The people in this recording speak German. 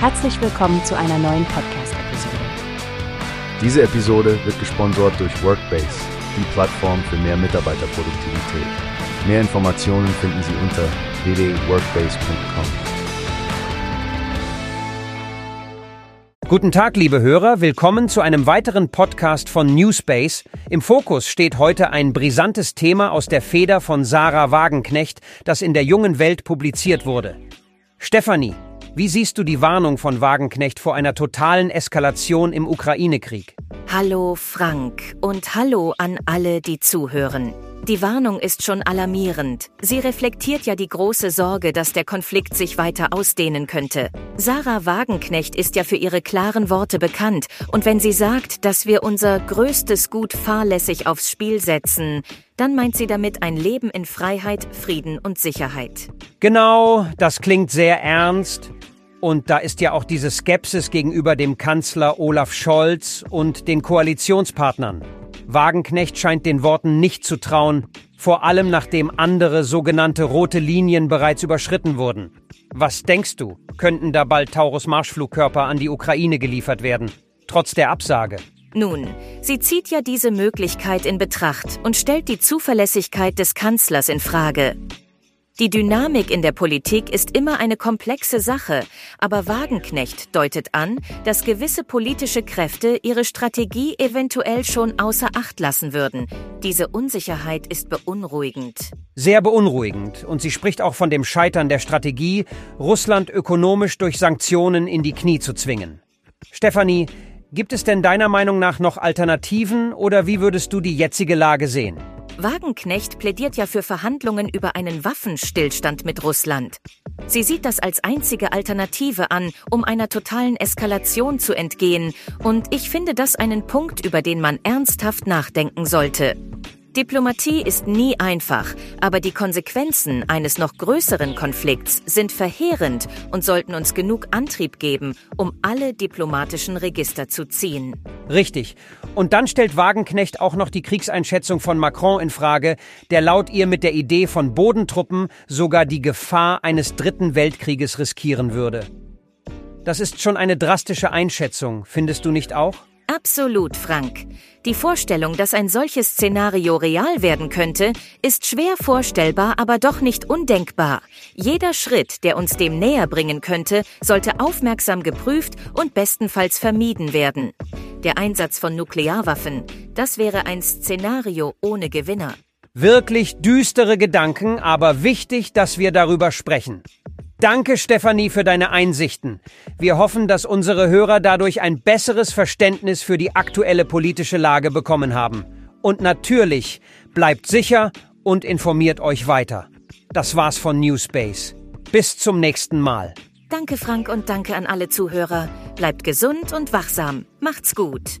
Herzlich willkommen zu einer neuen Podcast-Episode. Diese Episode wird gesponsert durch Workbase, die Plattform für mehr Mitarbeiterproduktivität. Mehr Informationen finden Sie unter www.workbase.com. Guten Tag, liebe Hörer, willkommen zu einem weiteren Podcast von Newspace. Im Fokus steht heute ein brisantes Thema aus der Feder von Sarah Wagenknecht, das in der jungen Welt publiziert wurde. Stefanie, wie siehst du die Warnung von Wagenknecht vor einer totalen Eskalation im Ukraine-Krieg? Hallo Frank und hallo an alle, die zuhören. Die Warnung ist schon alarmierend. Sie reflektiert ja die große Sorge, dass der Konflikt sich weiter ausdehnen könnte. Sarah Wagenknecht ist ja für ihre klaren Worte bekannt. Und wenn sie sagt, dass wir unser größtes Gut fahrlässig aufs Spiel setzen, dann meint sie damit ein Leben in Freiheit, Frieden und Sicherheit. Genau, das klingt sehr ernst. Und da ist ja auch diese Skepsis gegenüber dem Kanzler Olaf Scholz und den Koalitionspartnern. Wagenknecht scheint den Worten nicht zu trauen, vor allem nachdem andere sogenannte rote Linien bereits überschritten wurden. Was denkst du, könnten da bald Taurus-Marschflugkörper an die Ukraine geliefert werden, trotz der Absage? Nun, sie zieht ja diese Möglichkeit in Betracht und stellt die Zuverlässigkeit des Kanzlers in Frage. Die Dynamik in der Politik ist immer eine komplexe Sache, aber Wagenknecht deutet an, dass gewisse politische Kräfte ihre Strategie eventuell schon außer Acht lassen würden. Diese Unsicherheit ist beunruhigend. Sehr beunruhigend. Und sie spricht auch von dem Scheitern der Strategie, Russland ökonomisch durch Sanktionen in die Knie zu zwingen. Stefanie, gibt es denn deiner Meinung nach noch Alternativen oder wie würdest du die jetzige Lage sehen? Wagenknecht plädiert ja für Verhandlungen über einen Waffenstillstand mit Russland. Sie sieht das als einzige Alternative an, um einer totalen Eskalation zu entgehen, und ich finde das einen Punkt, über den man ernsthaft nachdenken sollte. Diplomatie ist nie einfach, aber die Konsequenzen eines noch größeren Konflikts sind verheerend und sollten uns genug Antrieb geben, um alle diplomatischen Register zu ziehen. Richtig. Und dann stellt Wagenknecht auch noch die Kriegseinschätzung von Macron in Frage, der laut ihr mit der Idee von Bodentruppen sogar die Gefahr eines dritten Weltkrieges riskieren würde. Das ist schon eine drastische Einschätzung, findest du nicht auch? Absolut, Frank. Die Vorstellung, dass ein solches Szenario real werden könnte, ist schwer vorstellbar, aber doch nicht undenkbar. Jeder Schritt, der uns dem näher bringen könnte, sollte aufmerksam geprüft und bestenfalls vermieden werden. Der Einsatz von Nuklearwaffen, das wäre ein Szenario ohne Gewinner. Wirklich düstere Gedanken, aber wichtig, dass wir darüber sprechen. Danke, Stefanie, für deine Einsichten. Wir hoffen, dass unsere Hörer dadurch ein besseres Verständnis für die aktuelle politische Lage bekommen haben. Und natürlich, bleibt sicher und informiert euch weiter. Das war's von Newspace. Bis zum nächsten Mal. Danke, Frank, und danke an alle Zuhörer. Bleibt gesund und wachsam. Macht's gut.